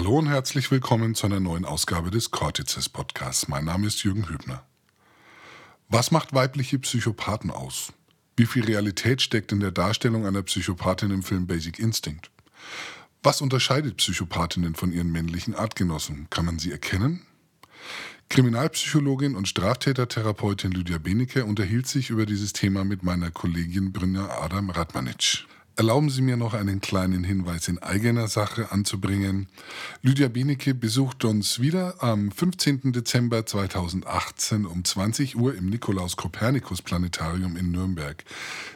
Hallo und herzlich willkommen zu einer neuen Ausgabe des Cortices Podcasts. Mein Name ist Jürgen Hübner. Was macht weibliche Psychopathen aus? Wie viel Realität steckt in der Darstellung einer Psychopathin im Film Basic Instinct? Was unterscheidet Psychopathinnen von ihren männlichen Artgenossen? Kann man sie erkennen? Kriminalpsychologin und Straftätertherapeutin Lydia Benecke unterhielt sich über dieses Thema mit meiner Kollegin Brynja Adam Radmanitsch. Erlauben Sie mir noch einen kleinen Hinweis in eigener Sache anzubringen. Lydia Benecke besucht uns wieder am 15. Dezember 2018 um 20 Uhr im Nikolaus Kopernikus Planetarium in Nürnberg.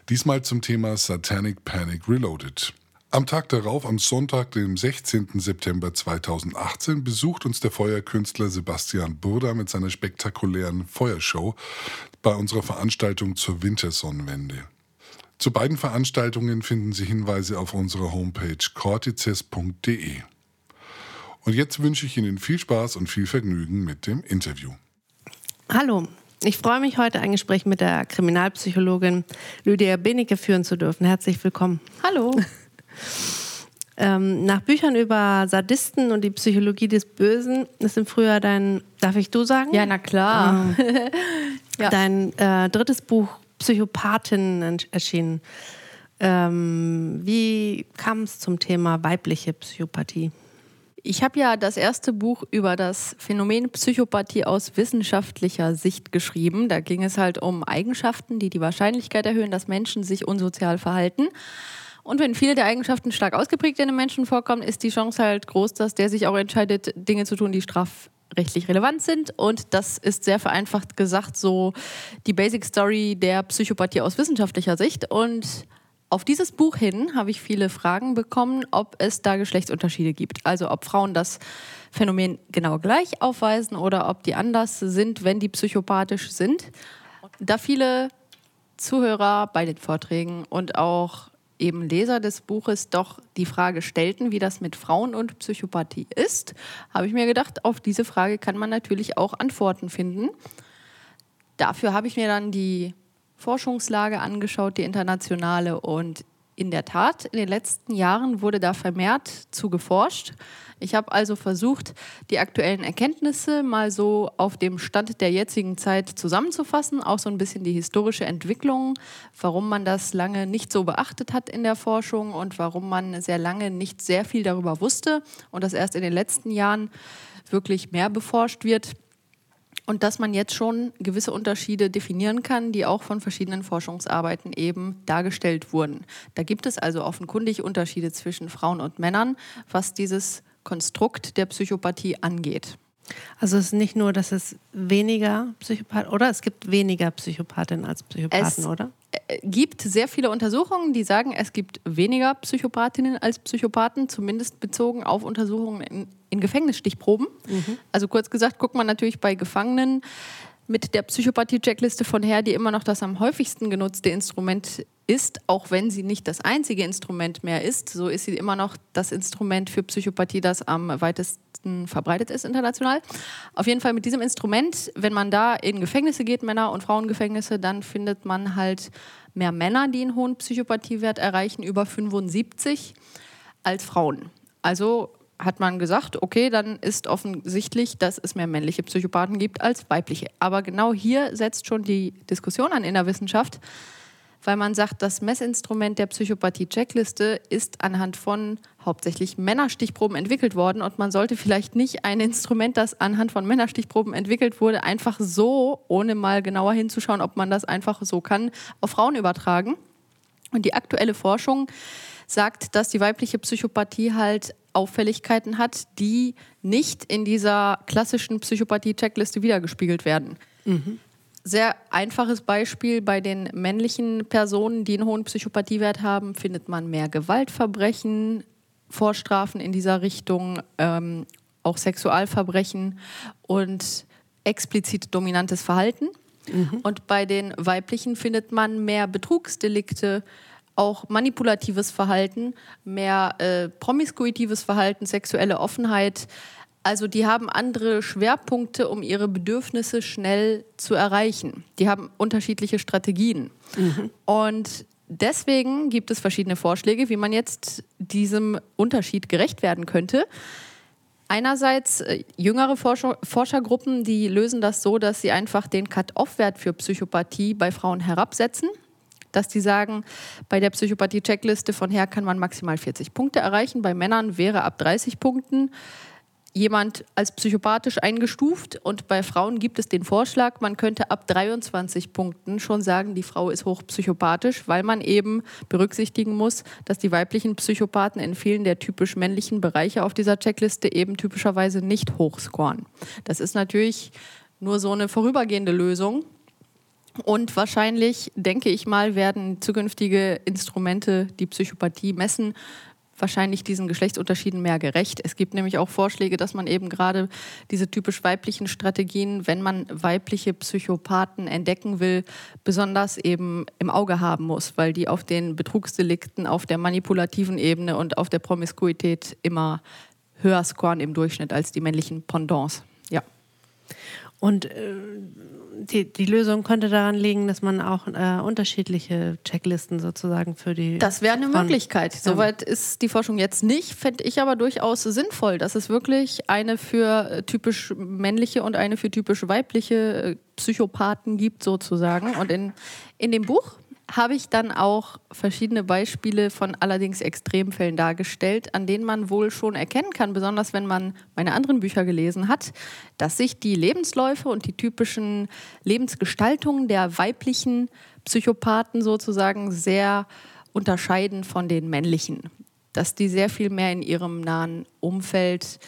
Diesmal zum Thema Satanic Panic Reloaded. Am Tag darauf, am Sonntag, dem 16. September 2018, besucht uns der Feuerkünstler Sebastian Burda mit seiner spektakulären Feuershow bei unserer Veranstaltung zur Wintersonnenwende. Zu beiden Veranstaltungen finden Sie Hinweise auf unserer Homepage cortices.de. Und jetzt wünsche ich Ihnen viel Spaß und viel Vergnügen mit dem Interview. Hallo, ich freue mich heute ein Gespräch mit der Kriminalpsychologin Lydia Benecke führen zu dürfen. Herzlich willkommen. Hallo. ähm, nach Büchern über Sadisten und die Psychologie des Bösen ist im Frühjahr dein, darf ich du sagen? Ja, na klar. ja. Dein äh, drittes Buch Psychopathin erschienen. Ähm, wie kam es zum Thema weibliche Psychopathie? Ich habe ja das erste Buch über das Phänomen Psychopathie aus wissenschaftlicher Sicht geschrieben. Da ging es halt um Eigenschaften, die die Wahrscheinlichkeit erhöhen, dass Menschen sich unsozial verhalten. Und wenn viele der Eigenschaften stark ausgeprägt in einem Menschen vorkommen, ist die Chance halt groß, dass der sich auch entscheidet, Dinge zu tun, die straf rechtlich relevant sind. Und das ist sehr vereinfacht gesagt so die Basic Story der Psychopathie aus wissenschaftlicher Sicht. Und auf dieses Buch hin habe ich viele Fragen bekommen, ob es da Geschlechtsunterschiede gibt. Also ob Frauen das Phänomen genau gleich aufweisen oder ob die anders sind, wenn die psychopathisch sind. Da viele Zuhörer bei den Vorträgen und auch eben Leser des Buches doch die Frage stellten, wie das mit Frauen und Psychopathie ist, habe ich mir gedacht, auf diese Frage kann man natürlich auch Antworten finden. Dafür habe ich mir dann die Forschungslage angeschaut, die internationale und in der Tat, in den letzten Jahren wurde da vermehrt zu geforscht. Ich habe also versucht, die aktuellen Erkenntnisse mal so auf dem Stand der jetzigen Zeit zusammenzufassen, auch so ein bisschen die historische Entwicklung, warum man das lange nicht so beachtet hat in der Forschung und warum man sehr lange nicht sehr viel darüber wusste und das erst in den letzten Jahren wirklich mehr beforscht wird. Und dass man jetzt schon gewisse Unterschiede definieren kann, die auch von verschiedenen Forschungsarbeiten eben dargestellt wurden. Da gibt es also offenkundig Unterschiede zwischen Frauen und Männern, was dieses Konstrukt der Psychopathie angeht. Also es ist nicht nur, dass es weniger Psychopathen, oder? Es gibt weniger Psychopathinnen als Psychopathen, es oder? Äh, gibt sehr viele Untersuchungen, die sagen, es gibt weniger Psychopathinnen als Psychopathen, zumindest bezogen auf Untersuchungen in, in Gefängnisstichproben. Mhm. Also kurz gesagt, guckt man natürlich bei Gefangenen mit der Psychopathie-Checkliste von her, die immer noch das am häufigsten genutzte Instrument ist, auch wenn sie nicht das einzige Instrument mehr ist, so ist sie immer noch das Instrument für Psychopathie, das am weitesten verbreitet ist international. Auf jeden Fall mit diesem Instrument, wenn man da in Gefängnisse geht, Männer- und Frauengefängnisse, dann findet man halt mehr Männer, die einen hohen Psychopathiewert erreichen, über 75, als Frauen. Also hat man gesagt, okay, dann ist offensichtlich, dass es mehr männliche Psychopathen gibt als weibliche. Aber genau hier setzt schon die Diskussion an in der Wissenschaft, weil man sagt, das Messinstrument der Psychopathie-Checkliste ist anhand von hauptsächlich Männerstichproben entwickelt worden und man sollte vielleicht nicht ein Instrument, das anhand von Männerstichproben entwickelt wurde, einfach so, ohne mal genauer hinzuschauen, ob man das einfach so kann, auf Frauen übertragen. Und die aktuelle Forschung sagt, dass die weibliche Psychopathie halt Auffälligkeiten hat, die nicht in dieser klassischen Psychopathie-Checkliste wiedergespiegelt werden. Mhm. Sehr einfaches Beispiel, bei den männlichen Personen, die einen hohen Psychopathiewert haben, findet man mehr Gewaltverbrechen, Vorstrafen in dieser Richtung, ähm, auch Sexualverbrechen und explizit dominantes Verhalten. Mhm. Und bei den weiblichen findet man mehr Betrugsdelikte, auch manipulatives Verhalten, mehr äh, promiskuitives Verhalten, sexuelle Offenheit. Also die haben andere Schwerpunkte, um ihre Bedürfnisse schnell zu erreichen. Die haben unterschiedliche Strategien. Mhm. Und deswegen gibt es verschiedene Vorschläge, wie man jetzt diesem Unterschied gerecht werden könnte. Einerseits äh, jüngere Forscher, Forschergruppen, die lösen das so, dass sie einfach den Cut-off-Wert für Psychopathie bei Frauen herabsetzen. Dass die sagen, bei der Psychopathie-Checkliste von her kann man maximal 40 Punkte erreichen. Bei Männern wäre ab 30 Punkten jemand als psychopathisch eingestuft und bei Frauen gibt es den Vorschlag, man könnte ab 23 Punkten schon sagen, die Frau ist hochpsychopathisch, weil man eben berücksichtigen muss, dass die weiblichen Psychopathen in vielen der typisch männlichen Bereiche auf dieser Checkliste eben typischerweise nicht hochscoren. Das ist natürlich nur so eine vorübergehende Lösung. Und wahrscheinlich, denke ich mal, werden zukünftige Instrumente die Psychopathie messen, wahrscheinlich diesen Geschlechtsunterschieden mehr gerecht. Es gibt nämlich auch Vorschläge, dass man eben gerade diese typisch weiblichen Strategien, wenn man weibliche Psychopathen entdecken will, besonders eben im Auge haben muss, weil die auf den Betrugsdelikten, auf der manipulativen Ebene und auf der Promiskuität immer höher scoren im Durchschnitt als die männlichen Pendants. Ja. Und äh, die, die Lösung könnte daran liegen, dass man auch äh, unterschiedliche Checklisten sozusagen für die. Das wäre eine Möglichkeit. Soweit ist die Forschung jetzt nicht, fände ich aber durchaus sinnvoll, dass es wirklich eine für äh, typisch männliche und eine für typisch weibliche äh, Psychopathen gibt, sozusagen. Und in, in dem Buch habe ich dann auch verschiedene Beispiele von allerdings Extremfällen dargestellt, an denen man wohl schon erkennen kann, besonders wenn man meine anderen Bücher gelesen hat, dass sich die Lebensläufe und die typischen Lebensgestaltungen der weiblichen Psychopathen sozusagen sehr unterscheiden von den männlichen. Dass die sehr viel mehr in ihrem nahen Umfeld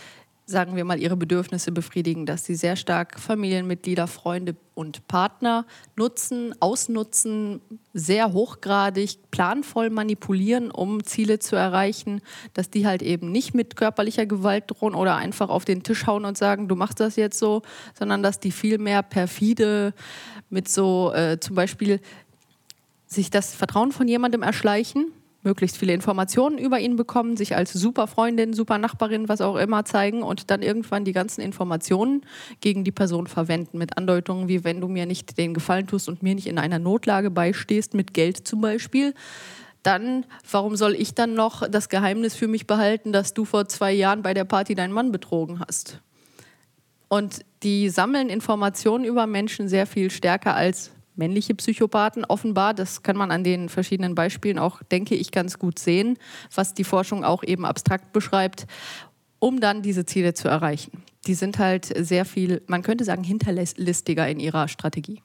sagen wir mal, ihre Bedürfnisse befriedigen, dass sie sehr stark Familienmitglieder, Freunde und Partner nutzen, ausnutzen, sehr hochgradig, planvoll manipulieren, um Ziele zu erreichen, dass die halt eben nicht mit körperlicher Gewalt drohen oder einfach auf den Tisch hauen und sagen, du machst das jetzt so, sondern dass die viel mehr perfide mit so äh, zum Beispiel sich das Vertrauen von jemandem erschleichen möglichst viele Informationen über ihn bekommen, sich als super Freundin, super Nachbarin, was auch immer zeigen und dann irgendwann die ganzen Informationen gegen die Person verwenden mit Andeutungen wie wenn du mir nicht den Gefallen tust und mir nicht in einer Notlage beistehst, mit Geld zum Beispiel, dann, warum soll ich dann noch das Geheimnis für mich behalten, dass du vor zwei Jahren bei der Party deinen Mann betrogen hast? Und die sammeln Informationen über Menschen sehr viel stärker als männliche Psychopathen offenbar. Das kann man an den verschiedenen Beispielen auch, denke ich, ganz gut sehen, was die Forschung auch eben abstrakt beschreibt, um dann diese Ziele zu erreichen. Die sind halt sehr viel, man könnte sagen, hinterlistiger in ihrer Strategie.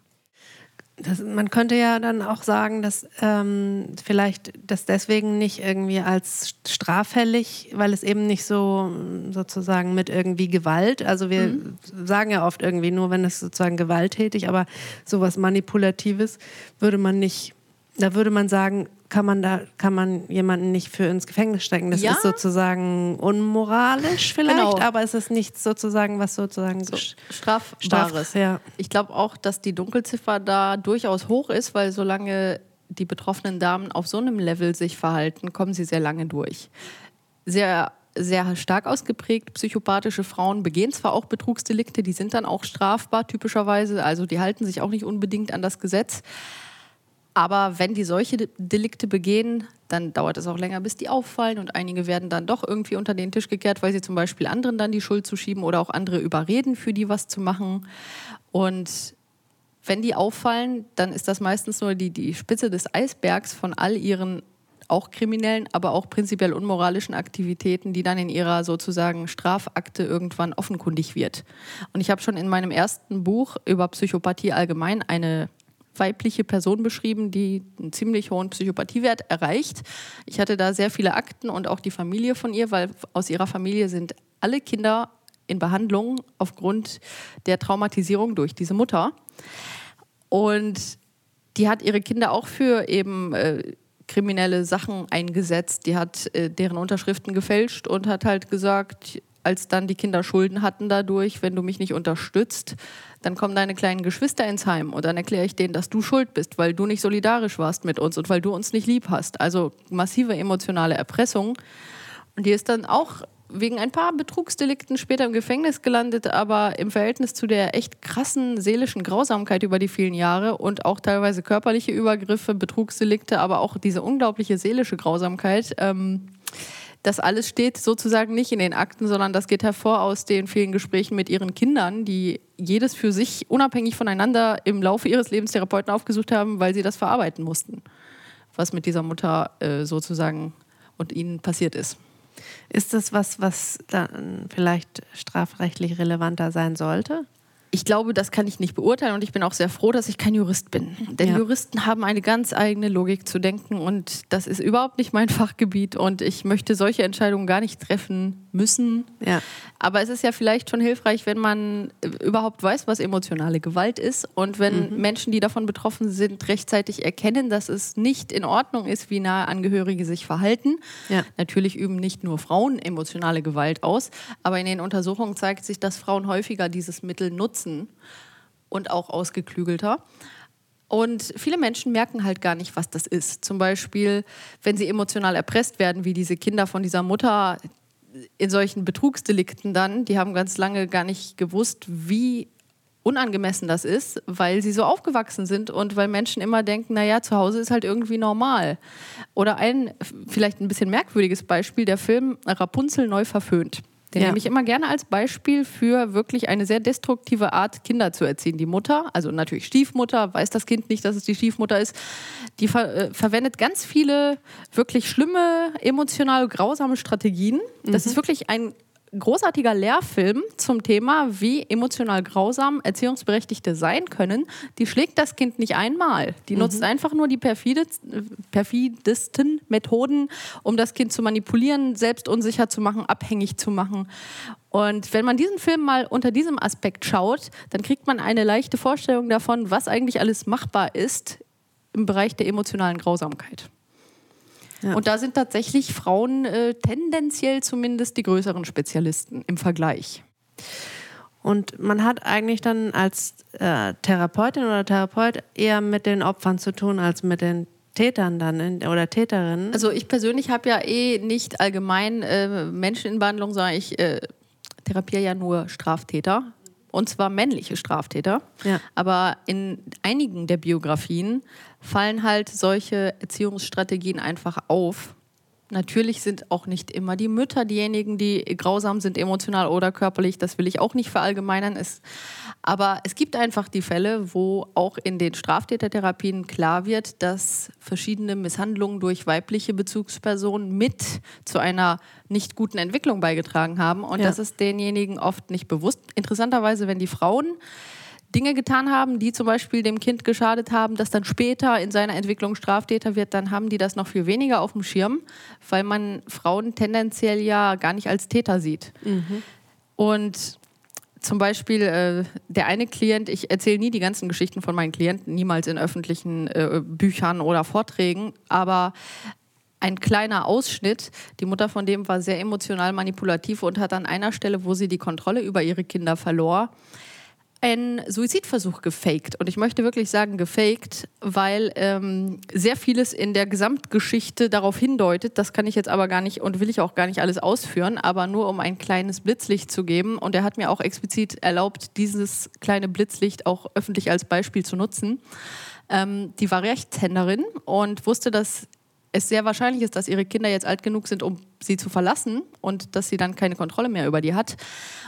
Das, man könnte ja dann auch sagen, dass ähm, vielleicht das deswegen nicht irgendwie als straffällig, weil es eben nicht so sozusagen mit irgendwie Gewalt, also wir mhm. sagen ja oft irgendwie nur, wenn es sozusagen gewalttätig, aber sowas Manipulatives würde man nicht, da würde man sagen, kann man da kann man jemanden nicht für ins Gefängnis stecken. Das ja? ist sozusagen unmoralisch vielleicht, genau. aber es ist nichts sozusagen, was sozusagen so, strafbares. ja. Ich glaube auch, dass die Dunkelziffer da durchaus hoch ist, weil solange die betroffenen Damen auf so einem Level sich verhalten, kommen sie sehr lange durch. Sehr sehr stark ausgeprägt psychopathische Frauen begehen zwar auch Betrugsdelikte, die sind dann auch strafbar typischerweise, also die halten sich auch nicht unbedingt an das Gesetz. Aber wenn die solche Delikte begehen, dann dauert es auch länger, bis die auffallen und einige werden dann doch irgendwie unter den Tisch gekehrt, weil sie zum Beispiel anderen dann die Schuld zuschieben oder auch andere überreden, für die was zu machen. Und wenn die auffallen, dann ist das meistens nur die, die Spitze des Eisbergs von all ihren auch kriminellen, aber auch prinzipiell unmoralischen Aktivitäten, die dann in ihrer sozusagen Strafakte irgendwann offenkundig wird. Und ich habe schon in meinem ersten Buch über Psychopathie allgemein eine weibliche Person beschrieben, die einen ziemlich hohen Psychopathiewert erreicht. Ich hatte da sehr viele Akten und auch die Familie von ihr, weil aus ihrer Familie sind alle Kinder in Behandlung aufgrund der Traumatisierung durch diese Mutter. Und die hat ihre Kinder auch für eben äh, kriminelle Sachen eingesetzt. Die hat äh, deren Unterschriften gefälscht und hat halt gesagt, als dann die Kinder Schulden hatten dadurch, wenn du mich nicht unterstützt, dann kommen deine kleinen Geschwister ins Heim und dann erkläre ich denen, dass du schuld bist, weil du nicht solidarisch warst mit uns und weil du uns nicht lieb hast. Also massive emotionale Erpressung. Und die ist dann auch wegen ein paar Betrugsdelikten später im Gefängnis gelandet, aber im Verhältnis zu der echt krassen seelischen Grausamkeit über die vielen Jahre und auch teilweise körperliche Übergriffe, Betrugsdelikte, aber auch diese unglaubliche seelische Grausamkeit, ähm, Das alles steht sozusagen nicht in den Akten, sondern das geht hervor aus den vielen Gesprächen mit ihren Kindern, die jedes für sich unabhängig voneinander im Laufe ihres Lebens Therapeuten aufgesucht haben, weil sie das verarbeiten mussten, was mit dieser Mutter äh, sozusagen und ihnen passiert ist. Ist das was, was dann vielleicht strafrechtlich relevanter sein sollte? Ich glaube, das kann ich nicht beurteilen und ich bin auch sehr froh, dass ich kein Jurist bin. Denn ja. Juristen haben eine ganz eigene Logik zu denken und das ist überhaupt nicht mein Fachgebiet und ich möchte solche Entscheidungen gar nicht treffen müssen. Ja. Aber es ist ja vielleicht schon hilfreich, wenn man überhaupt weiß, was emotionale Gewalt ist und wenn mhm. Menschen, die davon betroffen sind, rechtzeitig erkennen, dass es nicht in Ordnung ist, wie nahe Angehörige sich verhalten. Ja. Natürlich üben nicht nur Frauen emotionale Gewalt aus, aber in den Untersuchungen zeigt sich, dass Frauen häufiger dieses Mittel nutzen nutzen und auch ausgeklügelter. Und viele Menschen merken halt gar nicht, was das ist. Zum Beispiel, wenn sie emotional erpresst werden, wie diese Kinder von dieser Mutter in solchen Betrugsdelikten dann, die haben ganz lange gar nicht gewusst, wie unangemessen das ist, weil sie so aufgewachsen sind und weil Menschen immer denken, naja, zu Hause ist halt irgendwie normal. Oder ein vielleicht ein bisschen merkwürdiges Beispiel, der Film Rapunzel neu verföhnt. Den ja. nehme ich immer gerne als Beispiel für wirklich eine sehr destruktive Art, Kinder zu erziehen. Die Mutter, also natürlich Stiefmutter, weiß das Kind nicht, dass es die Stiefmutter ist, die ver äh, verwendet ganz viele wirklich schlimme, emotional grausame Strategien. Das mhm. ist wirklich ein großartiger Lehrfilm zum Thema, wie emotional grausam Erziehungsberechtigte sein können. Die schlägt das Kind nicht einmal. Die mhm. nutzt einfach nur die perfidesten Methoden, um das Kind zu manipulieren, selbst unsicher zu machen, abhängig zu machen. Und wenn man diesen Film mal unter diesem Aspekt schaut, dann kriegt man eine leichte Vorstellung davon, was eigentlich alles machbar ist im Bereich der emotionalen Grausamkeit. Ja. Und da sind tatsächlich Frauen äh, tendenziell zumindest die größeren Spezialisten im Vergleich. Und man hat eigentlich dann als äh, Therapeutin oder Therapeut eher mit den Opfern zu tun als mit den Tätern dann in, oder Täterinnen. Also ich persönlich habe ja eh nicht allgemein äh, Menschen in Behandlung, sondern ich äh, therapiere ja nur Straftäter. Und zwar männliche Straftäter. Ja. Aber in einigen der Biografien fallen halt solche Erziehungsstrategien einfach auf. Natürlich sind auch nicht immer die Mütter diejenigen, die grausam sind, emotional oder körperlich. Das will ich auch nicht verallgemeinern. Es, aber es gibt einfach die Fälle, wo auch in den Straftätertherapien klar wird, dass verschiedene Misshandlungen durch weibliche Bezugspersonen mit zu einer nicht guten Entwicklung beigetragen haben. Und ja. das ist denjenigen oft nicht bewusst. Interessanterweise, wenn die Frauen Dinge getan haben, die zum Beispiel dem Kind geschadet haben, das dann später in seiner Entwicklung Straftäter wird, dann haben die das noch viel weniger auf dem Schirm, weil man Frauen tendenziell ja gar nicht als Täter sieht. Mhm. Und zum Beispiel äh, der eine Klient, ich erzähle nie die ganzen Geschichten von meinen Klienten, niemals in öffentlichen äh, Büchern oder Vorträgen, aber ein kleiner Ausschnitt. Die Mutter von dem war sehr emotional manipulativ und hat an einer Stelle, wo sie die Kontrolle über ihre Kinder verlor, einen Suizidversuch gefaked. Und ich möchte wirklich sagen gefaked, weil ähm, sehr vieles in der Gesamtgeschichte darauf hindeutet. Das kann ich jetzt aber gar nicht und will ich auch gar nicht alles ausführen, aber nur um ein kleines Blitzlicht zu geben. Und er hat mir auch explizit erlaubt, dieses kleine Blitzlicht auch öffentlich als Beispiel zu nutzen. Ähm, die war Rechtshänderin und wusste, dass es sehr wahrscheinlich ist, dass ihre Kinder jetzt alt genug sind, um sie zu verlassen und dass sie dann keine Kontrolle mehr über die hat.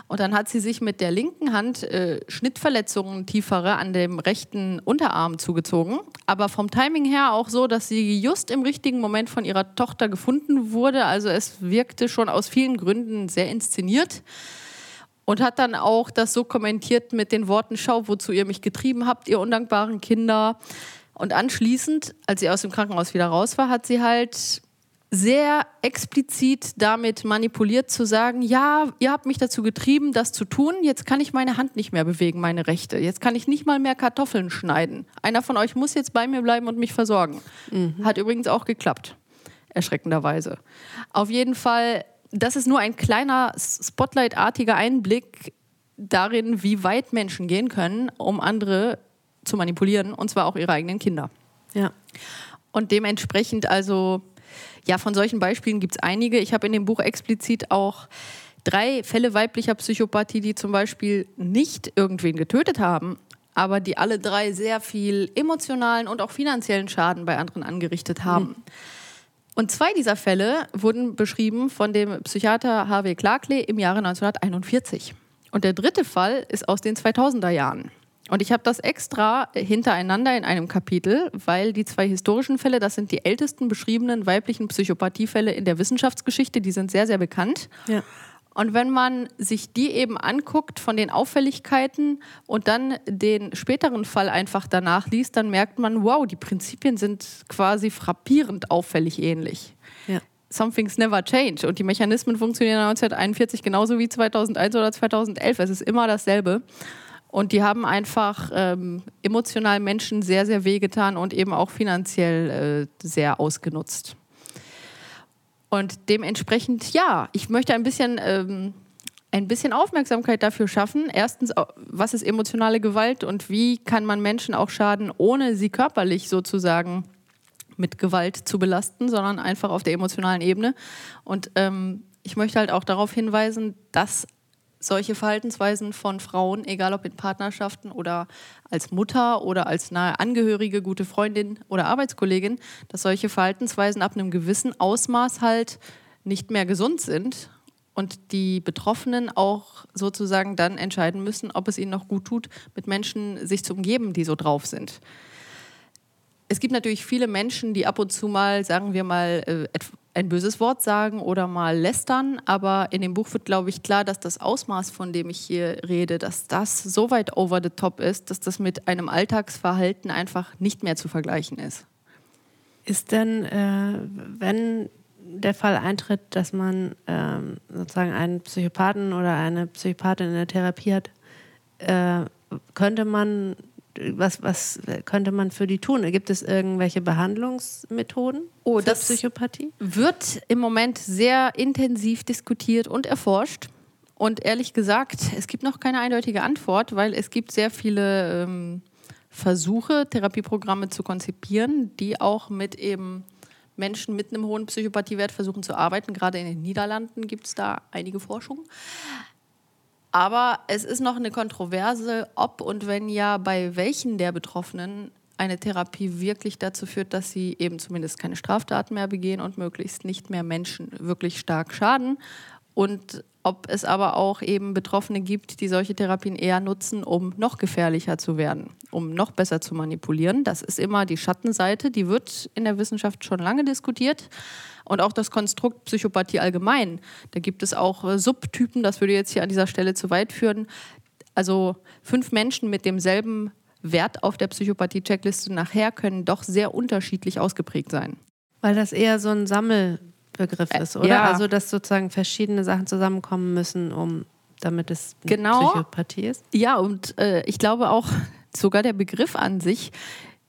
Und dann hat sie sich mit der linken Hand äh, Schnittverletzungen tiefere an dem rechten Unterarm zugezogen, aber vom Timing her auch so, dass sie just im richtigen Moment von ihrer Tochter gefunden wurde. Also es wirkte schon aus vielen Gründen sehr inszeniert und hat dann auch das so kommentiert mit den Worten, schau, wozu ihr mich getrieben habt, ihr undankbaren Kinder. Und anschließend, als sie aus dem Krankenhaus wieder raus war, hat sie halt sehr explizit damit manipuliert zu sagen, ja, ihr habt mich dazu getrieben, das zu tun, jetzt kann ich meine Hand nicht mehr bewegen, meine rechte. Jetzt kann ich nicht mal mehr Kartoffeln schneiden. Einer von euch muss jetzt bei mir bleiben und mich versorgen. Mhm. Hat übrigens auch geklappt, erschreckenderweise. Auf jeden Fall, das ist nur ein kleiner Spotlight-artiger Einblick darin, wie weit Menschen gehen können, um andere zu manipulieren, und zwar auch ihre eigenen Kinder. Ja. Und dementsprechend also, ja, von solchen Beispielen gibt es einige. Ich habe in dem Buch explizit auch drei Fälle weiblicher Psychopathie, die zum Beispiel nicht irgendwen getötet haben, aber die alle drei sehr viel emotionalen und auch finanziellen Schaden bei anderen angerichtet haben. Mhm. Und zwei dieser Fälle wurden beschrieben von dem Psychiater Harvey Clarkley im Jahre 1941. Und der dritte Fall ist aus den 2000er Jahren. Und ich habe das extra hintereinander in einem Kapitel, weil die zwei historischen Fälle, das sind die ältesten beschriebenen weiblichen Psychopathiefälle in der Wissenschaftsgeschichte, die sind sehr, sehr bekannt. Ja. Und wenn man sich die eben anguckt von den Auffälligkeiten und dann den späteren Fall einfach danach liest, dann merkt man, wow, die Prinzipien sind quasi frappierend auffällig ähnlich. Ja. Something's never change. Und die Mechanismen funktionieren 1941 genauso wie 2001 oder 2011. Es ist immer dasselbe. Und die haben einfach ähm, emotional Menschen sehr, sehr wehgetan und eben auch finanziell äh, sehr ausgenutzt. Und dementsprechend, ja, ich möchte ein bisschen, ähm, ein bisschen Aufmerksamkeit dafür schaffen. Erstens, was ist emotionale Gewalt und wie kann man Menschen auch schaden, ohne sie körperlich sozusagen mit Gewalt zu belasten, sondern einfach auf der emotionalen Ebene. Und ähm, ich möchte halt auch darauf hinweisen, dass solche Verhaltensweisen von Frauen, egal ob in Partnerschaften oder als Mutter oder als nahe Angehörige, gute Freundin oder Arbeitskollegin, dass solche Verhaltensweisen ab einem gewissen Ausmaß halt nicht mehr gesund sind und die Betroffenen auch sozusagen dann entscheiden müssen, ob es ihnen noch gut tut, mit Menschen sich zu umgeben, die so drauf sind. Es gibt natürlich viele Menschen, die ab und zu mal, sagen wir mal, äh, ein böses Wort sagen oder mal lästern, aber in dem Buch wird, glaube ich, klar, dass das Ausmaß, von dem ich hier rede, dass das so weit over the top ist, dass das mit einem Alltagsverhalten einfach nicht mehr zu vergleichen ist. Ist denn, äh, wenn der Fall eintritt, dass man ähm, sozusagen einen Psychopathen oder eine Psychopathin in der Therapie hat, äh, könnte man was, was könnte man für die tun? Gibt es irgendwelche Behandlungsmethoden oh, für das Psychopathie? Wird im Moment sehr intensiv diskutiert und erforscht. Und ehrlich gesagt, es gibt noch keine eindeutige Antwort, weil es gibt sehr viele ähm, Versuche, Therapieprogramme zu konzipieren, die auch mit eben Menschen mit einem hohen Psychopathiewert versuchen zu arbeiten. Gerade in den Niederlanden gibt es da einige Forschungen. Aber es ist noch eine Kontroverse, ob und wenn ja, bei welchen der Betroffenen eine Therapie wirklich dazu führt, dass sie eben zumindest keine Straftaten mehr begehen und möglichst nicht mehr Menschen wirklich stark schaden. Und ob es aber auch eben Betroffene gibt, die solche Therapien eher nutzen, um noch gefährlicher zu werden, um noch besser zu manipulieren. Das ist immer die Schattenseite, die wird in der Wissenschaft schon lange diskutiert. Und auch das Konstrukt Psychopathie allgemein. Da gibt es auch äh, Subtypen, das würde jetzt hier an dieser Stelle zu weit führen. Also fünf Menschen mit demselben Wert auf der Psychopathie-Checkliste nachher können doch sehr unterschiedlich ausgeprägt sein. Weil das eher so ein Sammelbegriff äh, ist, oder? Ja. Also, dass sozusagen verschiedene Sachen zusammenkommen müssen, um damit es genau. Psychopathie ist. Ja, und äh, ich glaube auch, sogar der Begriff an sich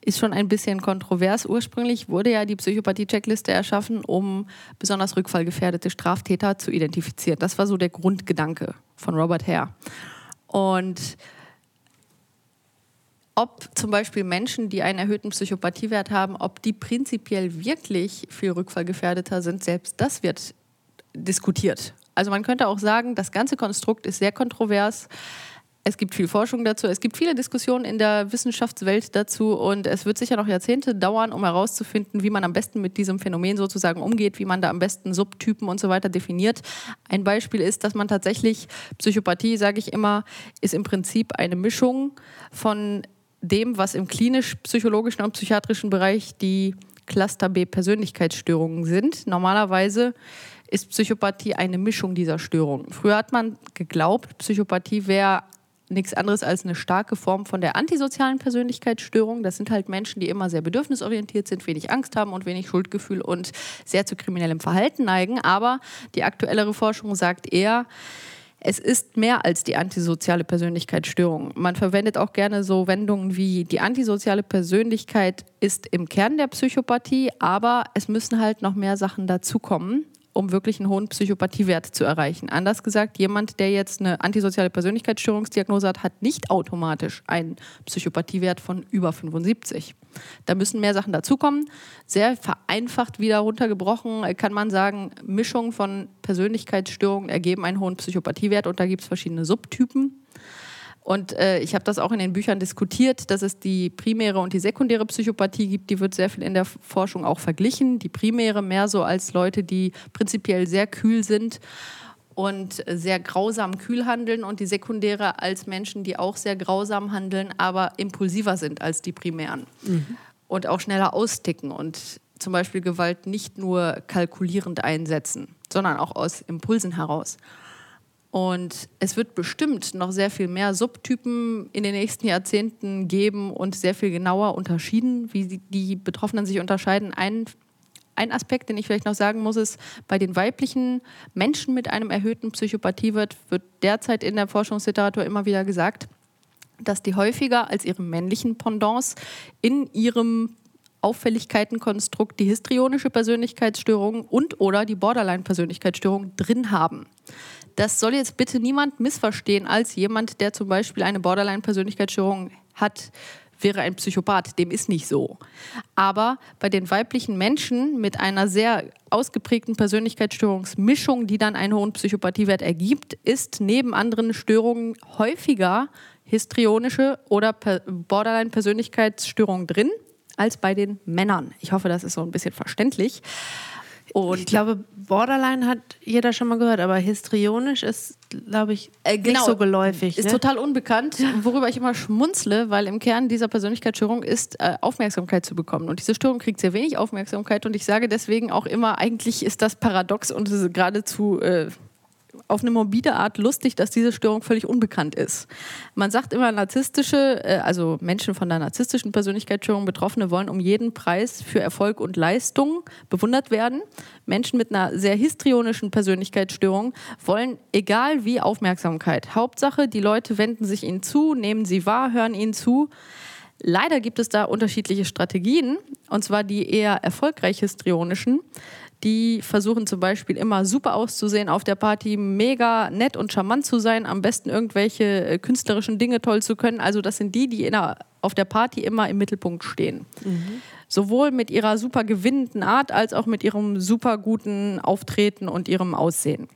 ist schon ein bisschen kontrovers. Ursprünglich wurde ja die Psychopathie-Checkliste erschaffen, um besonders rückfallgefährdete Straftäter zu identifizieren. Das war so der Grundgedanke von Robert Hare. Und ob zum Beispiel Menschen, die einen erhöhten Psychopathiewert haben, ob die prinzipiell wirklich viel rückfallgefährdeter sind, selbst das wird diskutiert. Also man könnte auch sagen, das ganze Konstrukt ist sehr kontrovers. Es gibt viel Forschung dazu, es gibt viele Diskussionen in der Wissenschaftswelt dazu und es wird sicher noch Jahrzehnte dauern, um herauszufinden, wie man am besten mit diesem Phänomen sozusagen umgeht, wie man da am besten Subtypen und so weiter definiert. Ein Beispiel ist, dass man tatsächlich, Psychopathie, sage ich immer, ist im Prinzip eine Mischung von dem, was im klinisch-psychologischen und psychiatrischen Bereich die Cluster B Persönlichkeitsstörungen sind. Normalerweise ist Psychopathie eine Mischung dieser Störungen. Früher hat man geglaubt, Psychopathie wäre nichts anderes als eine starke Form von der antisozialen Persönlichkeitsstörung. Das sind halt Menschen, die immer sehr bedürfnisorientiert sind, wenig Angst haben und wenig Schuldgefühl und sehr zu kriminellem Verhalten neigen. Aber die aktuellere Forschung sagt eher, es ist mehr als die antisoziale Persönlichkeitsstörung. Man verwendet auch gerne so Wendungen wie die antisoziale Persönlichkeit ist im Kern der Psychopathie, aber es müssen halt noch mehr Sachen dazukommen um wirklich einen hohen Psychopathiewert zu erreichen. Anders gesagt, jemand, der jetzt eine antisoziale Persönlichkeitsstörungsdiagnose hat, hat nicht automatisch einen Psychopathiewert von über 75. Da müssen mehr Sachen dazukommen. Sehr vereinfacht wieder runtergebrochen kann man sagen, Mischungen von Persönlichkeitsstörungen ergeben einen hohen Psychopathiewert und da gibt es verschiedene Subtypen. Und äh, ich habe das auch in den Büchern diskutiert, dass es die primäre und die sekundäre Psychopathie gibt. Die wird sehr viel in der Forschung auch verglichen. Die primäre mehr so als Leute, die prinzipiell sehr kühl sind und sehr grausam kühl handeln und die sekundäre als Menschen, die auch sehr grausam handeln, aber impulsiver sind als die primären mhm. und auch schneller austicken und zum Beispiel Gewalt nicht nur kalkulierend einsetzen, sondern auch aus Impulsen heraus. Und es wird bestimmt noch sehr viel mehr Subtypen in den nächsten Jahrzehnten geben und sehr viel genauer unterschieden, wie die Betroffenen sich unterscheiden. Ein, ein Aspekt, den ich vielleicht noch sagen muss, ist, bei den weiblichen Menschen mit einem erhöhten Psychopathiewert wird derzeit in der Forschungsliteratur immer wieder gesagt, dass die häufiger als ihre männlichen Pendants in ihrem Auffälligkeitenkonstrukt die histrionische Persönlichkeitsstörung und oder die Borderline-Persönlichkeitsstörung drin haben. Das soll jetzt bitte niemand missverstehen als jemand, der zum Beispiel eine Borderline-Persönlichkeitsstörung hat, wäre ein Psychopath. Dem ist nicht so. Aber bei den weiblichen Menschen mit einer sehr ausgeprägten Persönlichkeitsstörungsmischung, die dann einen hohen Psychopathiewert ergibt, ist neben anderen Störungen häufiger histrionische oder Borderline-Persönlichkeitsstörung drin als bei den Männern. Ich hoffe, das ist so ein bisschen verständlich. Und ich glaube, Borderline hat jeder schon mal gehört, aber histrionisch ist, glaube ich, äh, genau, nicht so geläufig. Ist ne? total unbekannt, worüber ich immer schmunzle, weil im Kern dieser Persönlichkeitsstörung ist, äh, Aufmerksamkeit zu bekommen. Und diese Störung kriegt sehr wenig Aufmerksamkeit. Und ich sage deswegen auch immer, eigentlich ist das paradox und geradezu äh, auf eine morbide Art lustig, dass diese Störung völlig unbekannt ist. Man sagt immer, narzisstische, äh, also Menschen von der narzisstischen Persönlichkeitsstörung Betroffene wollen um jeden Preis für Erfolg und Leistung bewundert werden. Menschen mit einer sehr histrionischen Persönlichkeitsstörung wollen egal wie Aufmerksamkeit. Hauptsache, die Leute wenden sich ihnen zu, nehmen sie wahr, hören ihnen zu. Leider gibt es da unterschiedliche Strategien, und zwar die eher erfolgreich histrionischen die versuchen zum Beispiel immer super auszusehen auf der Party, mega nett und charmant zu sein, am besten irgendwelche äh, künstlerischen Dinge toll zu können. Also das sind die, die der, auf der Party immer im Mittelpunkt stehen. Mhm. Sowohl mit ihrer super gewinnenden Art als auch mit ihrem super guten Auftreten und ihrem Aussehen.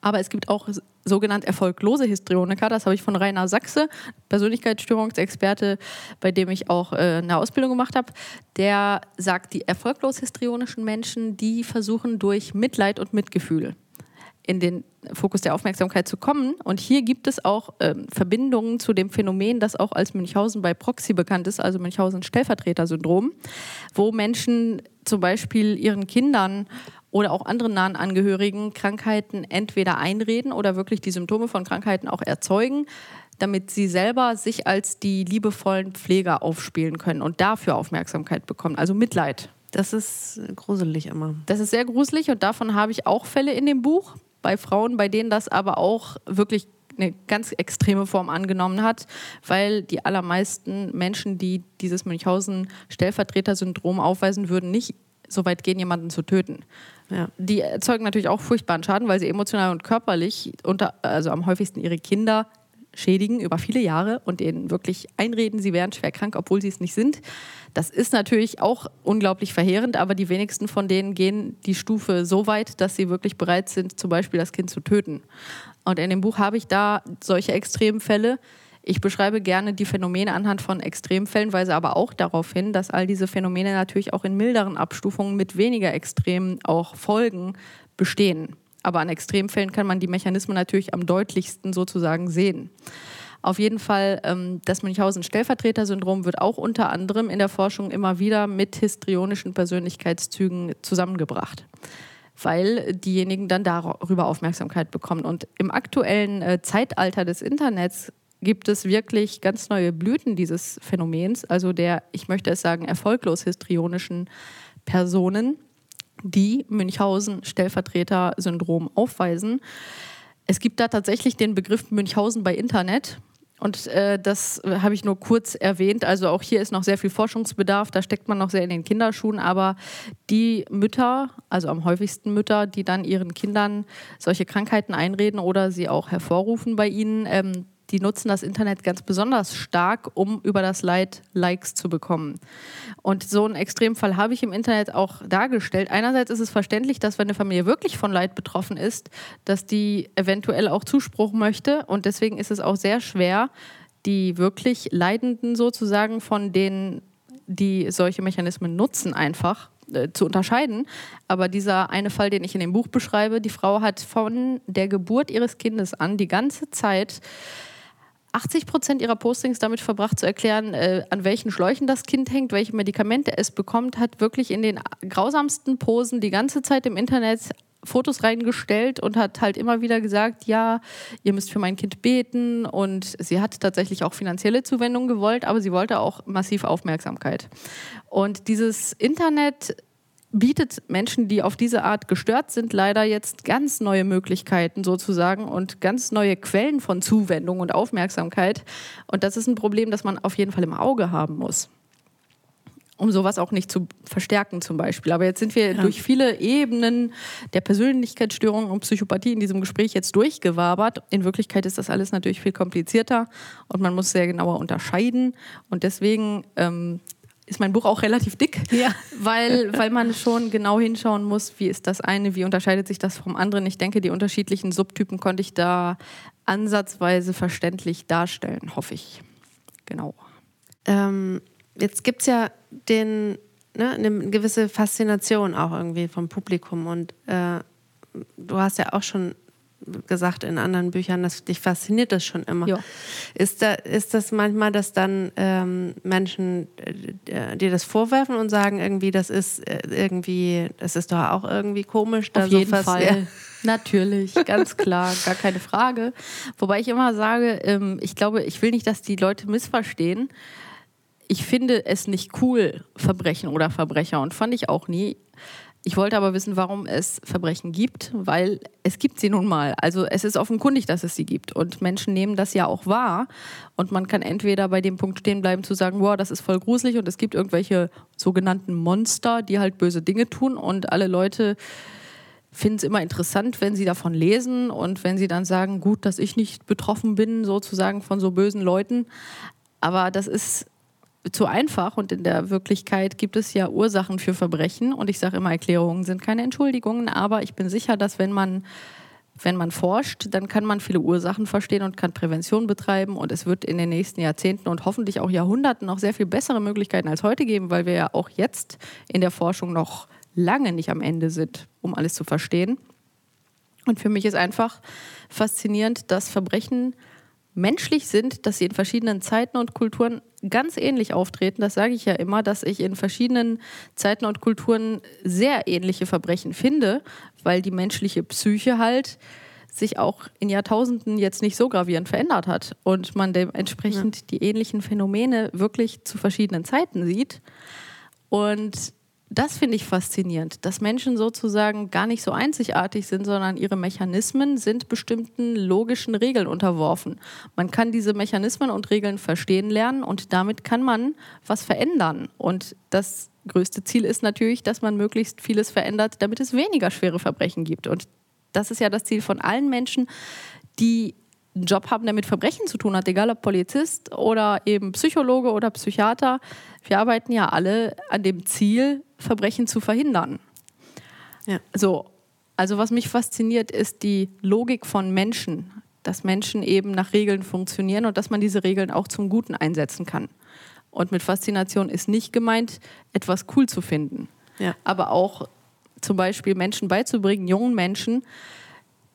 Aber es gibt auch sogenannt erfolglose Histrioniker. Das habe ich von Rainer Sachse, Persönlichkeitsstörungsexperte, bei dem ich auch äh, eine Ausbildung gemacht habe. Der sagt, die erfolglos histrionischen Menschen, die versuchen durch Mitleid und Mitgefühl in den Fokus der Aufmerksamkeit zu kommen. Und hier gibt es auch ähm, Verbindungen zu dem Phänomen, das auch als Münchhausen bei Proxy bekannt ist, also Münchhausen-Stellvertreter-Syndrom, wo Menschen zum Beispiel ihren Kindern oder auch anderen nahen Angehörigen Krankheiten entweder einreden oder wirklich die Symptome von Krankheiten auch erzeugen, damit sie selber sich als die liebevollen Pfleger aufspielen können und dafür Aufmerksamkeit bekommen, also Mitleid. Das ist gruselig immer. Das ist sehr gruselig und davon habe ich auch Fälle in dem Buch bei Frauen, bei denen das aber auch wirklich eine ganz extreme Form angenommen hat, weil die allermeisten Menschen, die dieses Münchhausen-Stellvertreter-Syndrom aufweisen würden, nicht so weit gehen, jemanden zu töten. Ja. Die erzeugen natürlich auch furchtbaren Schaden, weil sie emotional und körperlich unter, also am häufigsten ihre Kinder schädigen über viele Jahre und denen wirklich einreden, sie wären schwer krank, obwohl sie es nicht sind. Das ist natürlich auch unglaublich verheerend, aber die wenigsten von denen gehen die Stufe so weit, dass sie wirklich bereit sind, zum Beispiel das Kind zu töten. Und in dem Buch habe ich da solche Extremfälle, ich beschreibe gerne die Phänomene anhand von Extremfällen, weise aber auch darauf hin, dass all diese Phänomene natürlich auch in milderen Abstufungen mit weniger Extremen auch Folgen bestehen. Aber an Extremfällen kann man die Mechanismen natürlich am deutlichsten sozusagen sehen. Auf jeden Fall, ähm, das Münchhausen-Stellvertreter-Syndrom wird auch unter anderem in der Forschung immer wieder mit histrionischen Persönlichkeitszügen zusammengebracht weil diejenigen dann darüber Aufmerksamkeit bekommen. Und im aktuellen äh, Zeitalter des Internets gibt es wirklich ganz neue Blüten dieses Phänomens, also der, ich möchte es sagen, erfolglos histrionischen Personen, die Münchhausen-Stellvertreter-Syndrom aufweisen. Es gibt da tatsächlich den Begriff Münchhausen bei Internet. Und äh, das habe ich nur kurz erwähnt. Also auch hier ist noch sehr viel Forschungsbedarf. Da steckt man noch sehr in den Kinderschuhen. Aber die Mütter, also am häufigsten Mütter, die dann ihren Kindern solche Krankheiten einreden oder sie auch hervorrufen bei ihnen, ähm, die nutzen das Internet ganz besonders stark, um über das Leid Likes zu bekommen. Und so einen Extremfall habe ich im Internet auch dargestellt. Einerseits ist es verständlich, dass wenn eine Familie wirklich von Leid betroffen ist, dass die eventuell auch Zuspruch möchte. Und deswegen ist es auch sehr schwer, die wirklich Leidenden sozusagen von denen, die solche Mechanismen nutzen, einfach äh, zu unterscheiden. Aber dieser eine Fall, den ich in dem Buch beschreibe, die Frau hat von der Geburt ihres Kindes an die ganze Zeit 80 Prozent ihrer Postings damit verbracht zu erklären, äh, an welchen Schläuchen das Kind hängt, welche Medikamente es bekommt, hat wirklich in den grausamsten Posen die ganze Zeit im Internet Fotos reingestellt und hat halt immer wieder gesagt, ja, ihr müsst für mein Kind beten und sie hat tatsächlich auch finanzielle Zuwendung gewollt, aber sie wollte auch massiv Aufmerksamkeit. Und dieses Internet bietet Menschen, die auf diese Art gestört sind, leider jetzt ganz neue Möglichkeiten sozusagen und ganz neue Quellen von Zuwendung und Aufmerksamkeit. Und das ist ein Problem, das man auf jeden Fall im Auge haben muss. Um sowas auch nicht zu verstärken, zum Beispiel. Aber jetzt sind wir ja. durch viele Ebenen der Persönlichkeitsstörung und Psychopathie in diesem Gespräch jetzt durchgewabert. In Wirklichkeit ist das alles natürlich viel komplizierter und man muss sehr genauer unterscheiden. Und deswegen ähm, ist mein Buch auch relativ dick, ja. weil, weil man schon genau hinschauen muss, wie ist das eine, wie unterscheidet sich das vom anderen. Ich denke, die unterschiedlichen Subtypen konnte ich da ansatzweise verständlich darstellen, hoffe ich. Genau. Ähm, jetzt gibt es ja den, ne, eine gewisse Faszination auch irgendwie vom Publikum und äh, du hast ja auch schon gesagt in anderen Büchern, dass dich fasziniert das schon immer. Ja. Ist, da, ist das manchmal, dass dann ähm, Menschen äh, dir das vorwerfen und sagen, irgendwie, das ist äh, irgendwie, das ist doch auch irgendwie komisch. Auf jeden so Fall. Ja. Natürlich, ganz klar, gar keine Frage. Wobei ich immer sage, ähm, ich glaube, ich will nicht, dass die Leute missverstehen. Ich finde es nicht cool, Verbrechen oder Verbrecher und fand ich auch nie. Ich wollte aber wissen, warum es Verbrechen gibt, weil es gibt sie nun mal. Also es ist offenkundig, dass es sie gibt. Und Menschen nehmen das ja auch wahr. Und man kann entweder bei dem Punkt stehen bleiben zu sagen, wow, das ist voll gruselig und es gibt irgendwelche sogenannten Monster, die halt böse Dinge tun und alle Leute finden es immer interessant, wenn sie davon lesen und wenn sie dann sagen, gut, dass ich nicht betroffen bin, sozusagen von so bösen Leuten. Aber das ist zu einfach und in der Wirklichkeit gibt es ja Ursachen für Verbrechen und ich sage immer, Erklärungen sind keine Entschuldigungen, aber ich bin sicher, dass wenn man wenn man forscht, dann kann man viele Ursachen verstehen und kann Prävention betreiben. Und es wird in den nächsten Jahrzehnten und hoffentlich auch Jahrhunderten noch sehr viel bessere Möglichkeiten als heute geben, weil wir ja auch jetzt in der Forschung noch lange nicht am Ende sind, um alles zu verstehen. Und für mich ist einfach faszinierend, dass Verbrechen menschlich sind, dass sie in verschiedenen Zeiten und Kulturen ganz ähnlich auftreten. Das sage ich ja immer, dass ich in verschiedenen Zeiten und Kulturen sehr ähnliche Verbrechen finde, weil die menschliche Psyche halt sich auch in Jahrtausenden jetzt nicht so gravierend verändert hat und man dementsprechend ja. die ähnlichen Phänomene wirklich zu verschiedenen Zeiten sieht. Und das finde ich faszinierend, dass Menschen sozusagen gar nicht so einzigartig sind, sondern ihre Mechanismen sind bestimmten logischen Regeln unterworfen. Man kann diese Mechanismen und Regeln verstehen lernen und damit kann man was verändern. Und das größte Ziel ist natürlich, dass man möglichst vieles verändert, damit es weniger schwere Verbrechen gibt. Und das ist ja das Ziel von allen Menschen, die einen Job haben, der mit Verbrechen zu tun hat, egal ob Polizist oder eben Psychologe oder Psychiater. Wir arbeiten ja alle an dem Ziel, Verbrechen zu verhindern. Ja. So, also was mich fasziniert, ist die Logik von Menschen, dass Menschen eben nach Regeln funktionieren und dass man diese Regeln auch zum Guten einsetzen kann. Und mit Faszination ist nicht gemeint, etwas cool zu finden, ja. aber auch zum Beispiel Menschen beizubringen, jungen Menschen,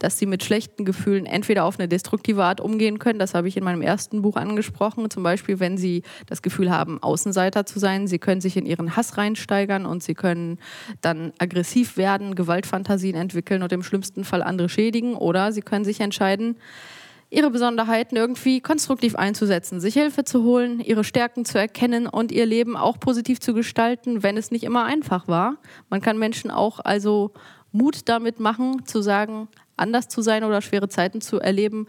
dass sie mit schlechten Gefühlen entweder auf eine destruktive Art umgehen können, das habe ich in meinem ersten Buch angesprochen, zum Beispiel wenn sie das Gefühl haben, Außenseiter zu sein, sie können sich in ihren Hass reinsteigern und sie können dann aggressiv werden, Gewaltfantasien entwickeln und im schlimmsten Fall andere schädigen. Oder sie können sich entscheiden, ihre Besonderheiten irgendwie konstruktiv einzusetzen, sich Hilfe zu holen, ihre Stärken zu erkennen und ihr Leben auch positiv zu gestalten, wenn es nicht immer einfach war. Man kann Menschen auch also Mut damit machen, zu sagen, anders zu sein oder schwere Zeiten zu erleben,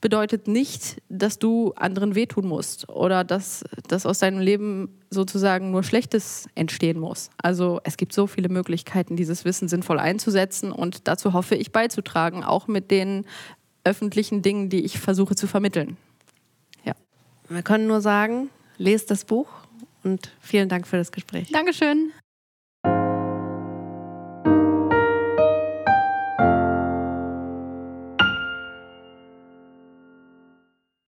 bedeutet nicht, dass du anderen wehtun musst oder dass, dass aus deinem Leben sozusagen nur Schlechtes entstehen muss. Also es gibt so viele Möglichkeiten, dieses Wissen sinnvoll einzusetzen und dazu hoffe ich beizutragen, auch mit den öffentlichen Dingen, die ich versuche zu vermitteln. wir können nur sagen, lest das Buch und vielen Dank für das Gespräch. Dankeschön.